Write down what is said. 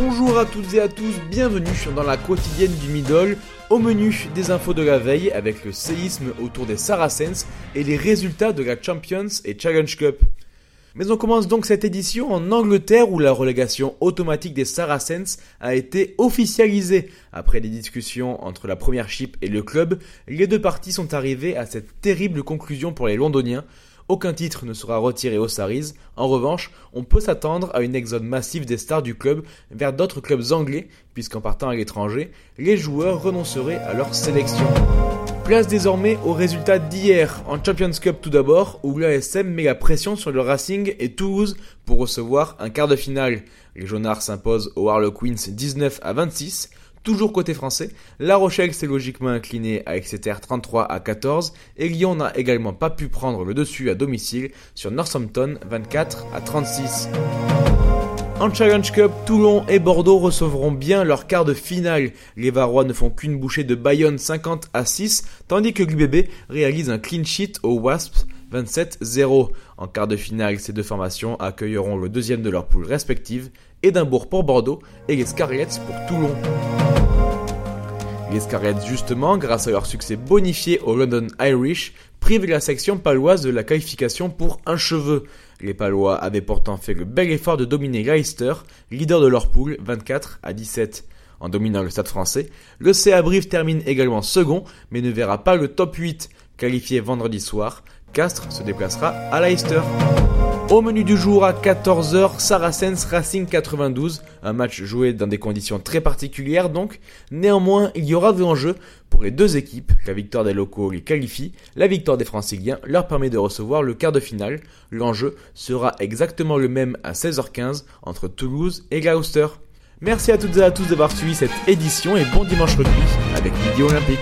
Bonjour à toutes et à tous, bienvenue dans la quotidienne du Middle. Au menu des infos de la veille avec le séisme autour des Saracens et les résultats de la Champions et Challenge Cup. Mais on commence donc cette édition en Angleterre où la relégation automatique des Saracens a été officialisée. Après des discussions entre la première chip et le club, les deux parties sont arrivées à cette terrible conclusion pour les Londoniens. Aucun titre ne sera retiré aux Saris. En revanche, on peut s'attendre à une exode massive des stars du club vers d'autres clubs anglais, puisqu'en partant à l'étranger, les joueurs renonceraient à leur sélection. Place désormais aux résultats d'hier en Champions Cup tout d'abord, où l'ASM met la pression sur le Racing et Toulouse pour recevoir un quart de finale. Les Jaunards s'imposent aux Harlequins 19 à 26. Toujours côté français, La Rochelle s'est logiquement incliné à Exeter 33 à 14 et Lyon n'a également pas pu prendre le dessus à domicile sur Northampton 24 à 36. En Challenge Cup, Toulon et Bordeaux recevront bien leur quart de finale. Les Varois ne font qu'une bouchée de Bayonne 50 à 6, tandis que l'UBB réalise un clean sheet aux Wasps 27-0. En quart de finale, ces deux formations accueilleront le deuxième de leur poule respective, Édimbourg pour Bordeaux et les Scarlets pour Toulon. Les Scarlets, justement, grâce à leur succès bonifié au London Irish, privent la section paloise de la qualification pour un cheveu. Les Palois avaient pourtant fait le bel effort de dominer Leicester, leader de leur poule, 24 à 17. En dominant le stade français, le CA Brive termine également second, mais ne verra pas le top 8. Qualifié vendredi soir, Castres se déplacera à Leicester. Au menu du jour à 14h, Saracens Racing 92, un match joué dans des conditions très particulières donc. Néanmoins, il y aura de l'enjeu pour les deux équipes. La victoire des locaux les qualifie, la victoire des franciliens leur permet de recevoir le quart de finale. L'enjeu sera exactement le même à 16h15 entre Toulouse et Gloucester. Merci à toutes et à tous d'avoir suivi cette édition et bon dimanche rugby avec Midi Olympique.